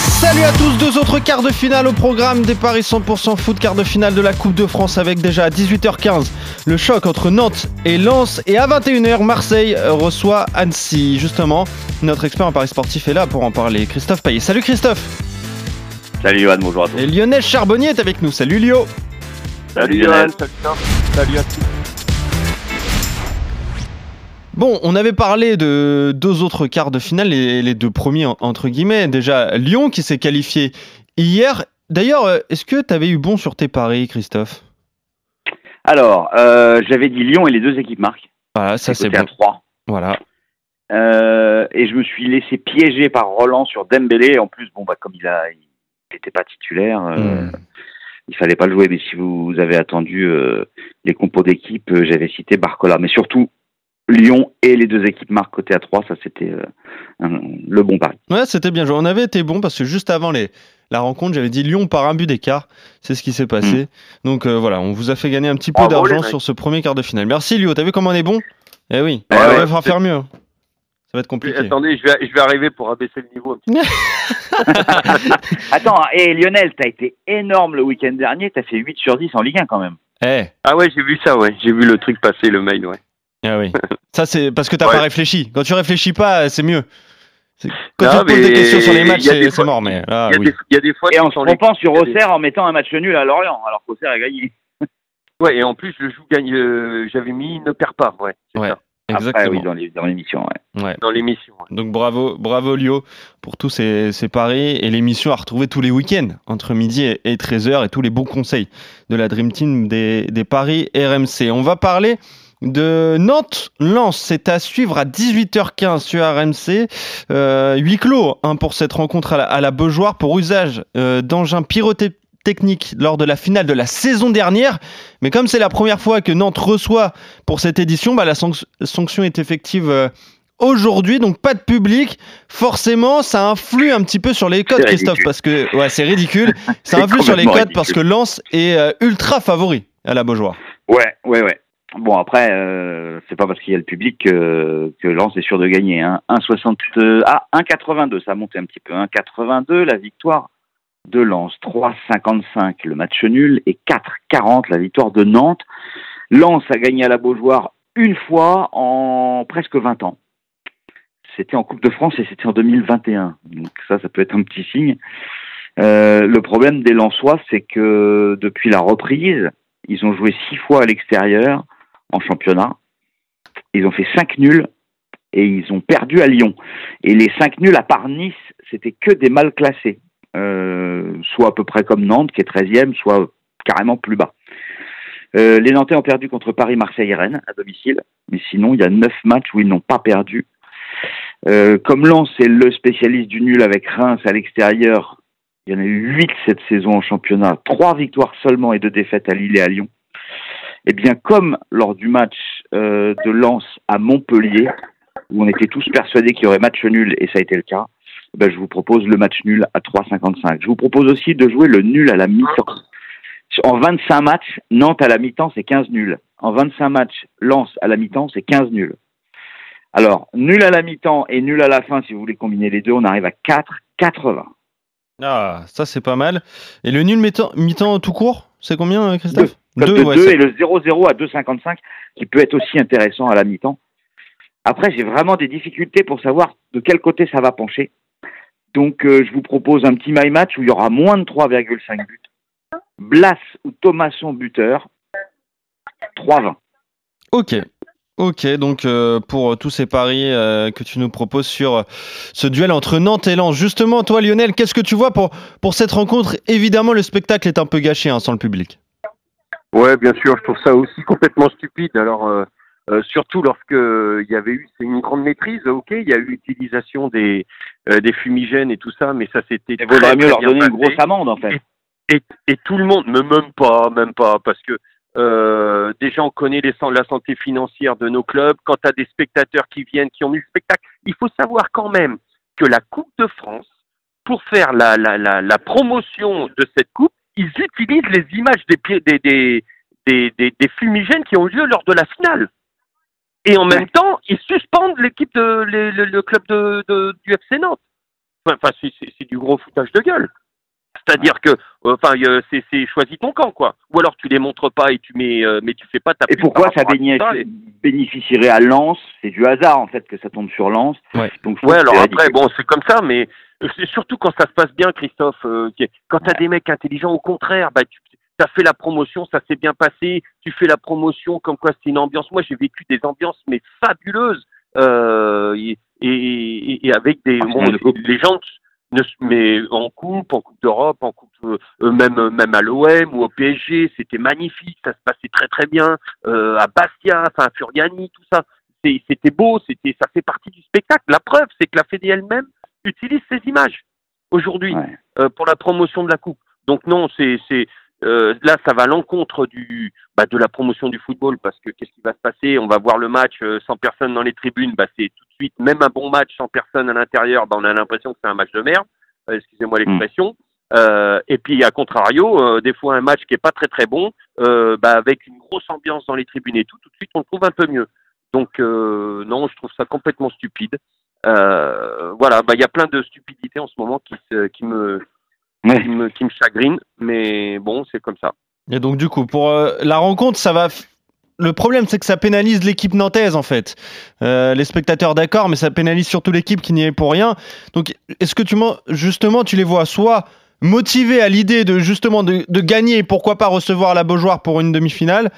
Salut à tous, deux autres quarts de finale au programme des Paris 100% foot, quart de finale de la Coupe de France avec déjà à 18h15 le choc entre Nantes et Lens et à 21h Marseille reçoit Annecy. Justement, notre expert en Paris sportif est là pour en parler, Christophe Payet. Salut Christophe Salut Johan, bonjour à tous. Et Lionel Charbonnier est avec nous, salut Lio Salut Lionel. Salut à tous. Bon, on avait parlé de deux autres quarts de finale, les, les deux premiers en- entre guillemets. Déjà, Lyon qui s'est qualifié hier. D'ailleurs, euh, est-ce que tu avais eu bon sur tes paris, Christophe? Alors, euh, j'avais dit Lyon et les deux équipes marquent. Voilà, ça c'est bon. 3. Voilà. Euh, et je me suis laissé piéger par Roland sur Dembélé. En plus, bon, bah, comme il a, il n'était pas titulaire, euh, Hmm. il fallait pas le jouer. Mais si vous avez attendu les compos d'équipe, j'avais cité Barcola. Mais surtout, Lyon et les deux équipes marquent côté à 3. Ça, c'était euh, le bon pari. Ouais, c'était bien joué. On avait été bon parce que juste avant les, la rencontre, j'avais dit Lyon par un but d'écart. C'est ce qui s'est passé. Donc euh, voilà, on vous a fait gagner un petit peu d'argent sur ce premier quart de finale. Merci Lio, t'as vu comment on est bon? Eh oui, Ouais, on ouais. va faire mieux. Ça va être compliqué. Attendez, je vais, je vais arriver pour abaisser le niveau un petit Attends, et Lionel, t'as été énorme le week-end dernier. T'as fait 8 sur 10 en Ligue 1 quand même. Eh, Ah ouais, j'ai vu ça, ouais. J'ai vu le truc passer, le mail, ouais. Ah oui. Ça c'est parce que t'as Ouais. pas réfléchi. Quand tu réfléchis pas, c'est mieux. Quand Non, tu te poses des questions sur les matchs, c'est mort. Mais il, y a oui. des, il y a des fois, Et on se repense sur Auxerre en mettant un match nul à Lorient, alors qu'Auxerre a gagné. Ouais, et en plus, le joue gagne. euh, J'avais mis ne perd pas, ouais. Ouais. ça, Exactement. Après, oui, dans les- dans l'émission, ouais. Ouais. dans l'émission. ouais. Donc bravo, bravo Lio pour tous ces, ces paris et l'émission à retrouver tous les week-ends entre midi et, et 13h et tous les bons conseils de la Dream Team des, des paris RMC. On va parler de Nantes-Lens. C'est à suivre à 18h15 sur RMC. Euh, huis clos hein, pour cette rencontre à la, à la Beaujoire pour usage euh, d'engins pyrotechniques lors de la finale de la saison dernière. Mais comme c'est la première fois que Nantes reçoit pour cette édition, bah, la sanc- sanction est effective euh, aujourd'hui, donc pas de public. Forcément, ça influe un petit peu sur les codes, Christophe, parce que ouais, c'est ridicule. Ça influe sur les codes parce que. Lens est euh, ultra favori à la Beaujoire. Ouais, ouais, ouais. Bon, après, euh, c'est pas parce qu'il y a le public que, que Lens est sûr de gagner. Hein. 1,60, euh, ah, 1,82, ça a monté un petit peu. 1,82 la victoire de Lens. 3,55 le match nul et 4,40 la victoire de Nantes. Lens a gagné à la Beaujoire une fois en presque 20 ans. C'était en Coupe de France et c'était en 2021. Donc ça, ça peut être un petit signe. Euh, le problème des Lensois, c'est que depuis la reprise, ils ont joué six fois à l'extérieur en championnat. Ils ont fait cinq nuls et ils ont perdu à Lyon. Et les cinq nuls, à part Nice, c'était que des mal classés. Euh, soit à peu près comme Nantes, qui est 13e, soit carrément plus bas. Euh, les Nantais ont perdu contre Paris, Marseille et Rennes à domicile. Mais sinon, il y a neuf matchs où ils n'ont pas perdu. Euh, comme Lens est le spécialiste du nul avec Reims à l'extérieur, il y en a eu huit cette saison en championnat, trois victoires seulement et deux défaites à Lille et à Lyon. Eh bien, comme lors du match euh, de Lens à Montpellier, où on était tous persuadés qu'il y aurait match nul, et ça a été le cas, eh ben, je vous propose le match nul à 3,55. Je vous propose aussi de jouer le nul à la mi-temps. En 25 matchs, Nantes à la mi-temps, c'est 15 nuls. En 25 matchs, Lens à la mi-temps, c'est 15 nuls. Alors, nul à la mi-temps et nul à la fin, si vous voulez combiner les deux, on arrive à 4,80. Ah, ça c'est pas mal. Et le nul mi-temps mi-temps tout court, c'est combien, euh, Christophe Code de ouais, 2 c'est- et le 0-0 à 2,55 qui peut être aussi intéressant à la mi-temps. Après, j'ai vraiment des difficultés pour savoir de quel côté ça va pencher. Donc, euh, je vous propose un petit my match où il y aura moins de 3,5 buts. Blas ou Thomasson buteur, 3,20. Ok. Ok, donc euh, pour tous ces paris euh, que tu nous proposes sur euh, ce duel entre Nantes et Lens. Justement, toi Lionel, qu'est-ce que tu vois pour, pour cette rencontre? Évidemment, le spectacle est un peu gâché hein, sans le public. Ouais, bien sûr, je trouve ça aussi complètement stupide. Alors, euh, euh, surtout lorsque il y avait eu, c'est une grande maîtrise, ok, il y a eu l'utilisation des, euh, des fumigènes et tout ça, mais ça c'était. Il vaudrait mieux leur donner une grosse amende, en fait. et, et tout le monde, mais même pas, même pas, parce que euh, déjà on connaît les, la santé financière de nos clubs. Quand tu as des spectateurs qui viennent, qui ont mis le spectacle, il faut savoir quand même que la Coupe de France, pour faire la, la, la, la promotion de cette coupe, ils utilisent les images des, pieds, des, des, des, des, des fumigènes qui ont eu lieu lors de la finale. Et en même temps, ils suspendent l'équipe de les- le, le club de, de- du FC Nantes. Enfin, c'est du gros foutage de gueule. C'est-à-dire que, euh, enfin, euh, c'est c'est choisis ton camp, quoi. Ou alors tu les montres pas et tu mets, euh, mais tu fais pas ta. Et pourquoi ça et- bénéficierait à Lens? C'est du hasard en fait que ça tombe sur Lens. Ouais. Donc, Ouais, alors après, bon, c'est comme ça, mais c'est surtout quand ça se passe bien, Christophe. euh, quand t'as des mecs intelligents, au contraire, bah, tu as fait la promotion, ça s'est bien passé. Tu fais la promotion comme quoi c'est une ambiance. Moi, j'ai vécu des ambiances mais fabuleuses euh, et, et, et- et avec des bon, les gens mais en coupe, en coupe d'Europe, en coupe euh, euh, même même à l'OM ou au PSG, c'était magnifique, ça se passait très très bien. Euh, à Bastia, enfin à Furiani, tout ça, c'était beau, c'était ça fait partie du spectacle. La preuve, c'est que la Fédé elle-même utilise ces images aujourd'hui Ouais. euh, pour la promotion de la coupe. Donc non, c'est c'est euh, là ça va à l'encontre du bah, de la promotion du football parce que qu'est-ce qui va se passer? On va voir le match euh, sans personne dans les tribunes, bah c'est tout de suite même un bon match sans personne à l'intérieur, bah, on a l'impression que c'est un match de merde. Euh, Excusez-moi l'expression. Euh, et puis à contrario, euh, des fois un match qui est pas très très bon, euh, bah, avec une grosse ambiance dans les tribunes et tout, tout de suite on le trouve un peu mieux. Donc euh, non, je trouve ça complètement stupide. Euh, voilà, bah il y a plein de stupidités en ce moment qui se, qui me Ouais. qui me, qui me chagrine, mais bon, c'est comme ça. Et donc, du coup, pour euh, la rencontre, ça va. Le problème, c'est que ça pénalise l'équipe nantaise, en fait. Euh, les spectateurs, d'accord, mais ça pénalise surtout l'équipe qui n'y est pour rien. Donc, est-ce que tu m'en- justement, tu les vois soit motivés à l'idée de justement de, de gagner et pourquoi pas recevoir la Beaujoire pour une demi-finale,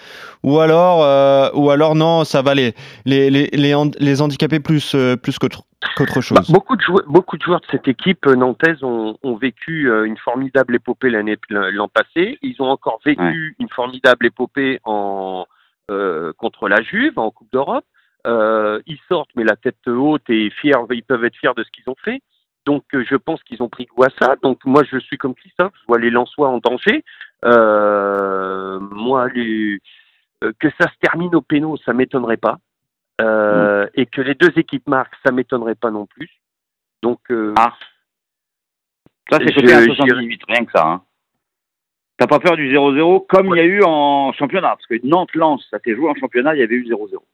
ou alors, euh, ou alors non, ça va les les les les, hand- les handicaper plus euh, plus qu'autre qu'autre chose. Bah, beaucoup, de joueurs, beaucoup de joueurs de cette équipe euh, nantaise ont, ont vécu euh, une formidable épopée l'année l'an passé. Ils ont encore vécu une formidable épopée en euh, contre la Juve en Coupe d'Europe. Euh, ils sortent mais la tête haute et fiers, ils peuvent être fiers de ce qu'ils ont fait. Donc euh, je pense qu'ils ont pris goût à ça. Donc moi je suis comme Christophe, je vois les Lensois en danger. Euh, moi les, euh, que ça se termine au pénal, ça m'étonnerait pas. Euh, Et que les deux équipes marquent, ça m'étonnerait pas non plus. Donc euh, Ah. Ça, c'est côté à je- 78, rien que ça. Hein. T'as pas peur du 0-0 comme il y a eu en championnat Parce que Nantes-Lens, ça s'est joué en championnat, il y avait eu 0-0.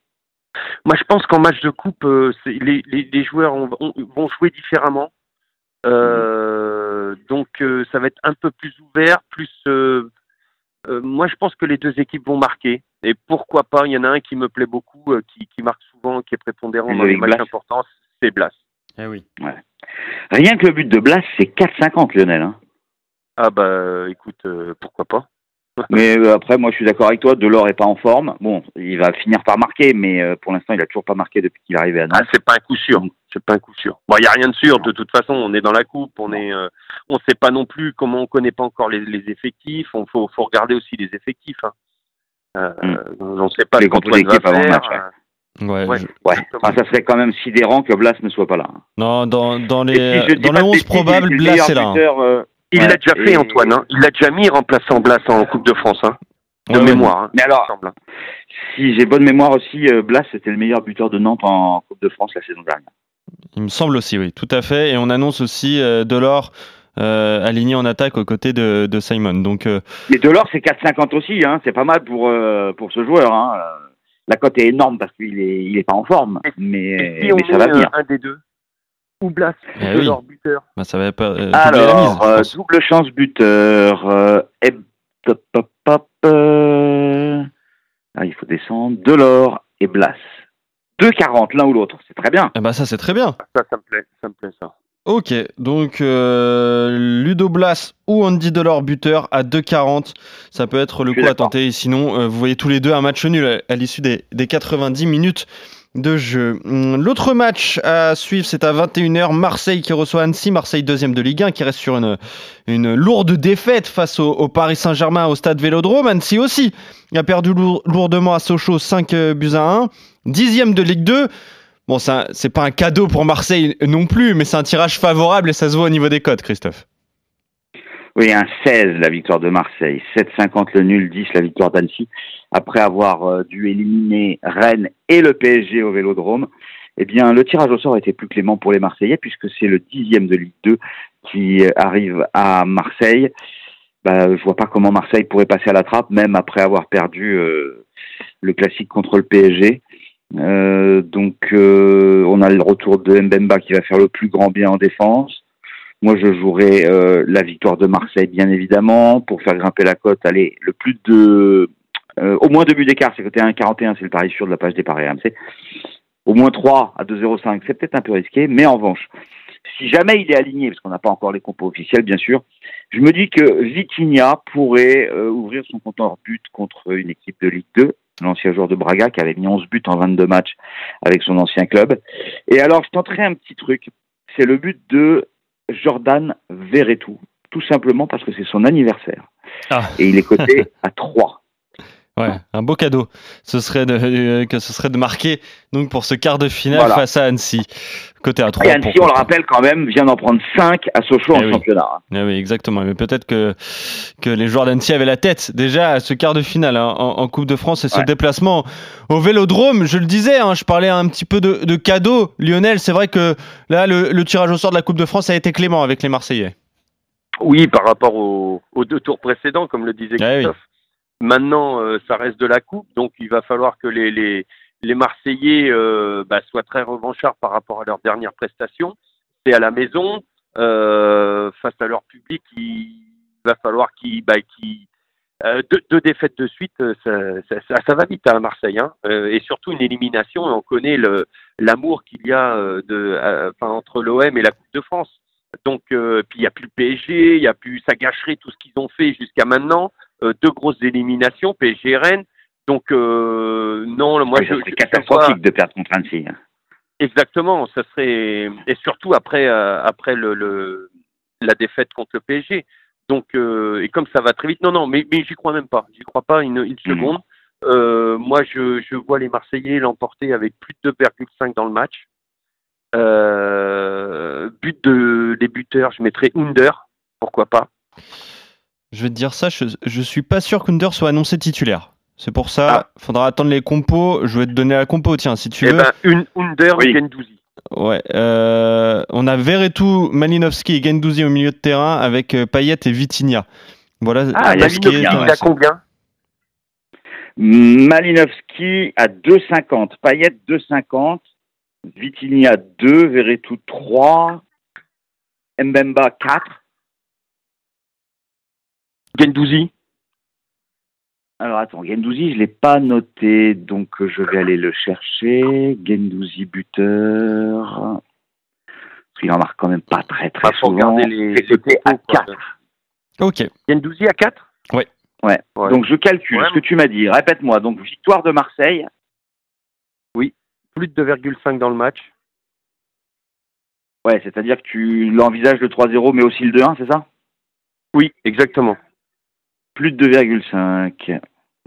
Moi, je pense qu'en match de coupe, euh, les, les, les joueurs ont- ont- vont jouer différemment. Euh, donc, euh, ça va être un peu plus ouvert, plus. euh, euh, moi, je pense que les deux équipes vont marquer. Et pourquoi pas Il y en a un qui me plaît beaucoup, euh, qui, qui marque souvent, qui est prépondérant dans les matchs Blas. importants, c'est Blas. Eh oui. Rien que le but de Blas, c'est 4,50 Lionel. Hein. Ah bah, écoute, euh, pourquoi pas Mais euh, après, moi, je suis d'accord avec toi. Delors est pas en forme. Bon, il va finir par marquer, mais euh, pour l'instant, il a toujours pas marqué depuis qu'il est arrivé à Ah, Nantes. c'est pas un coup sûr. C'est pas un coup sûr. Bon, il y a rien de sûr. De toute façon, on est dans la coupe. On est, euh, on sait pas non plus comment on connaît pas encore les, les effectifs. On faut, faut regarder aussi les effectifs. Hein. Euh, On ne sait pas Les composés d'équipe va avant le match, ouais. Ouais. ouais. je- Ouais. Enfin, ça serait quand même sidérant que Blas ne soit pas là. Non, dans les si dans pas le de 11 bêtises, probable, il est le Blas est là. hein. buteur, euh, Il Ouais, l'a déjà fait, et- Antoine. Hein. Il l'a déjà mis remplaçant Blas en Coupe de France. Hein. De Ouais, ouais. mémoire. Hein, Mais il alors, me semble, si j'ai bonne mémoire aussi, euh, Blas c'était le meilleur buteur de Nantes en Coupe de France la saison dernière. Il me semble aussi, oui, tout à fait. Et on annonce aussi euh, Delors euh, aligné en attaque aux côtés de, de Simon. Donc, euh, Mais Delors, c'est 4,50 aussi, hein. c'est pas mal pour, euh, pour ce joueur. Hein. La cote est énorme parce qu'il est, il est pas en forme, mais, si on mais ça va venir. un des deux? Ou Blas, Eh de oui. leur buteur. bah, ça va pas euh, doubler la mise. Alors, euh, double chance buteur. Euh, et- hop, hop, hop, euh, ah, il faut descendre. Delors et Blas. 2,40 l'un ou l'autre, c'est très bien. Eh bah, ça, c'est très bien. Ça, ça me plaît. Ça me plaît, ça. Ok, donc euh, Ludo Blas ou Andy Delors buteur à 2,40. Ça peut être le coup à tenter. Sinon, euh, vous voyez tous les deux un match nul à, à l'issue des, des 90 minutes de jeu. Hum, L'autre match à suivre, c'est à 21h. Marseille qui reçoit Annecy. Marseille deuxième de Ligue 1 qui reste sur une, lourde défaite face au, Paris Saint-Germain au stade Vélodrome. Annecy aussi a perdu lour- lourdement à Sochaux 5 buts à 1. Dixième de Ligue 2. Bon, c'est pas un cadeau pour Marseille non plus, mais c'est un tirage favorable et ça se voit au niveau des codes, Christophe. Oui, un 16 la victoire de Marseille, 7,50 le nul, 10 la victoire d'Annecy, après avoir euh, dû éliminer Rennes et le PSG au Vélodrome. eh bien, le tirage au sort été plus clément pour les Marseillais puisque c'est le dixième de Ligue 2 qui arrive à Marseille. Bah, je vois pas comment Marseille pourrait passer à la trappe, même après avoir perdu euh, le classique contre le PSG. Euh, donc, euh, on a le retour de Mbemba qui va faire le plus grand bien en défense. Moi, je jouerai euh, la victoire de Marseille, bien évidemment, pour faire grimper la cote. Allez, le plus de, euh, au moins deux buts d'écart, c'est côté 1,41, c'est le pari sûr de la page des paris RMC. Au moins 3 à 2,05, c'est peut-être un peu risqué, mais en revanche, si jamais il est aligné, parce qu'on n'a pas encore les compos officiels, bien sûr, je me dis que Vitinha pourrait euh, ouvrir son compte hors but contre une équipe de Ligue 2, l'ancien joueur de Braga qui avait mis 11 buts en 22 matchs avec son ancien club. Et alors, je tenterai un petit truc, c'est le but de Jordan Verretou, tout simplement parce que c'est son anniversaire. Ah. Et il est coté à 3. Ouais, un beau cadeau. Ce serait de, euh, que ce serait de marquer donc pour ce quart de finale Voilà. face à Annecy. Côté à 3. Et Annecy, on le rappelle quand même, vient d'en prendre 5 à Sochaux Eh en oui. championnat. hein. Ah oui, exactement. Mais peut-être que, que les joueurs d'Annecy avaient la tête déjà à ce quart de finale hein, en, en Coupe de France et ce Ouais. déplacement au Vélodrome. Je le disais, hein, je parlais un petit peu de, de cadeau. Lionel, c'est vrai que là, le, le tirage au sort de la Coupe de France a été clément avec les Marseillais. Oui, par rapport aux, aux deux tours précédents, comme le disait Ah oui. Maintenant, euh, ça reste de la coupe, donc il va falloir que les, les, les Marseillais euh, bah, soient très revanchards par rapport à leurs dernières prestations. C'est à la maison, euh, face à leur public, il va falloir qu'ils... Bah, qu'ils- euh, deux, deux défaites de suite, ça, ça, ça, va vite à Marseille, hein. Euh, et surtout une élimination. On connaît l'amour qu'il y a de, enfin, entre l'OM et la Coupe de France. Donc, euh, puis il n'y a plus le PSG, il a plus, ça gâcherait tout ce qu'ils ont fait jusqu'à maintenant. Euh, deux grosses éliminations, PSG et Rennes. Donc, euh, non, moi, Ouais, je, je- catastrophique vois- de perdre contre Annecy. hein. exactement, ça serait, et surtout après, après le, le, la défaite contre le PSG. Donc, et comme ça va très vite, non, non, mais, mais j'y crois même pas, j'y crois pas une, une Mhm. seconde. Moi, je, je vois les Marseillais l'emporter avec plus de 2,5 dans le match. Euh, but de des buteurs, je mettrais Under, pourquoi pas. Je vais te dire ça, je, je suis pas sûr qu'Under soit annoncé titulaire. C'est pour ça, Ah. faudra attendre les compos. Je vais te donner la compo, tiens, si tu Eh veux. ben, une Under Oui. et Gendouzi. Ouais, euh, on a Verretou, Malinowski et Gendouzi au milieu de terrain avec euh, Payet et Vitinha. Voilà. Ah, il y Il a combien? Malinowski à 2,50, Payet 2,50, Vitinha 2, Verretou 3, Mbemba 4. Gendouzi Alors attends, Gendouzi, je l'ai pas noté, donc euh, je vais aller le chercher. Gendouzi buteur. Parce qu'il en marque quand même pas très très Ah, souvent. les- coté à les compos, quoi. 4. Ok. Gendouzi à 4 Ouais. Ouais. Donc je calcule Ouais. ce que tu m'as dit. Répète-moi. Donc victoire de Marseille. Plus de 2,5 dans le match. Ouais, c'est-à-dire que tu l'envisages le 3-0 mais aussi le 2-1, c'est ça? Oui, exactement. Plus de 2,5.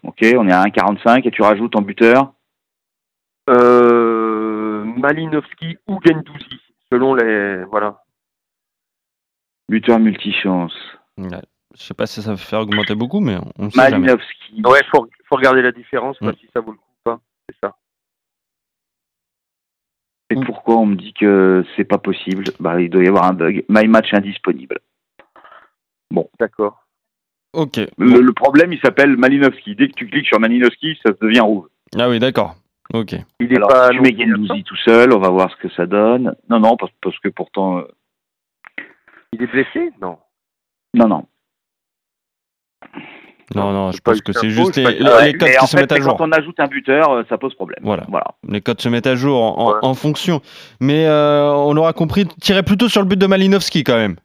Ok, on est à 1,45 et tu rajoutes en buteur? Euh, Malinowski ou Gendouzi, selon les. Voilà. Buteur multichance. Ouais. Je sais pas si ça va faire augmenter beaucoup, mais on sait jamais. Malinowski. Ouais, faut, faut regarder la différence, quoi, Mm. si ça vaut le coup ou pas. C'est ça. Et pourquoi on me dit que c'est pas possible? Bah, il doit y avoir un bug. My match indisponible. D'accord. Ok. Le, le problème, il s'appelle Malinowski. Dès que tu cliques sur Malinowski, ça devient rouge. Ah oui, d'accord. Ok. Il est Alors, pas. si tu mets Gendouzi tout seul, on va voir ce que ça donne. Non, non, parce, parce que pourtant, euh, Il est blessé? Non. non, non. Non, non, c'est je pense que c'est juste les, pas- les- Ouais, les codes qui en se fait, mettent à jour. quand on ajoute un buteur, euh, ça pose problème. Voilà. Voilà. Les codes se mettent à jour en, en- Ouais. en fonction. Mais euh, on aura compris, tirer plutôt sur le but de Malinowski quand même,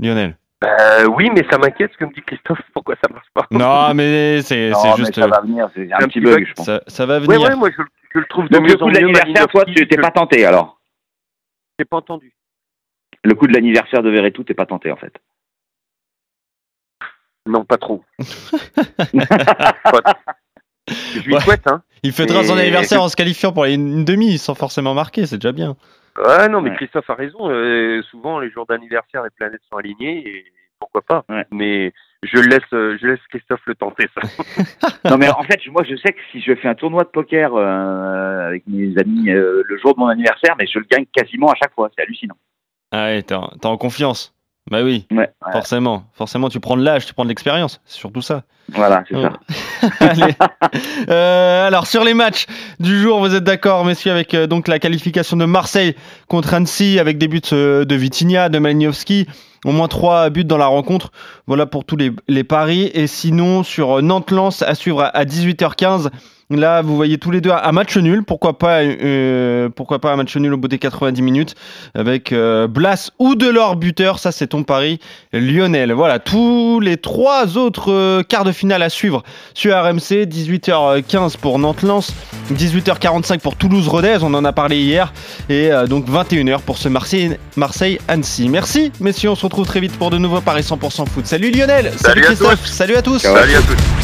Lionel. Euh, oui, mais ça m'inquiète ce que me dit Christophe. Pourquoi ça marche pas? Non, mais c'est Non, mais juste. ça va venir, c'est un, un petit bug, bug. je pense. Ça, ça va venir. ouais, moi je, je le trouve de Donc mieux le en coup de l'anniversaire, toi, tu t'es pas tenté alors? J'ai pas entendu. Le coup de l'anniversaire de Verretou, t'es pas tenté en fait. Non, pas trop. Je lui Ouais. souhaite, hein. Il fêtera son anniversaire en se qualifiant pour les- une demi sans forcément marquer, c'est déjà bien. Ouais, non, mais Ouais. Christophe a raison. euh, souvent, les jours d'anniversaire, les planètes sont alignées et pourquoi pas. Ouais. Mais je laisse, euh, je laisse Christophe le tenter ça. Non mais en fait, moi je sais que si je fais un tournoi de poker euh, avec mes amis euh, le jour de mon anniversaire, mais je le gagne quasiment à chaque fois. C'est hallucinant. Ah ouais, t'es en, t'es en confiance. Bah oui, Ouais, ouais, forcément. Forcément, tu prends de l'âge, tu prends de l'expérience. C'est surtout ça. voilà, c'est ça. Allez. Euh, alors sur les matchs du jour, vous êtes d'accord, messieurs, avec euh, donc la qualification de Marseille contre Annecy, avec des buts euh, de Vitinha, de Malinowski, au moins trois buts dans la rencontre. Voilà pour tous les, les paris. Et sinon sur Nantes-Lens à suivre à, à 18h15. Là, vous voyez tous les deux un match nul. Pourquoi pas, euh, pourquoi pas un match nul au bout des 90 minutes avec euh, Blas ou Delors buteur. Ça, c'est ton pari, Lionel. Voilà, tous les trois autres euh, quarts de finale à suivre sur RMC. 18h15 pour Nantes-Lens, 18h45 pour Toulouse-Rodez. On en a parlé hier. Et donc 21h pour ce Marseille- Marseille-Annecy. Merci, messieurs. On se retrouve très vite pour de nouveaux paris 100% foot. Salut Lionel. Salut Christophe. tous. Salut à tous. Ciao. Salut à tous.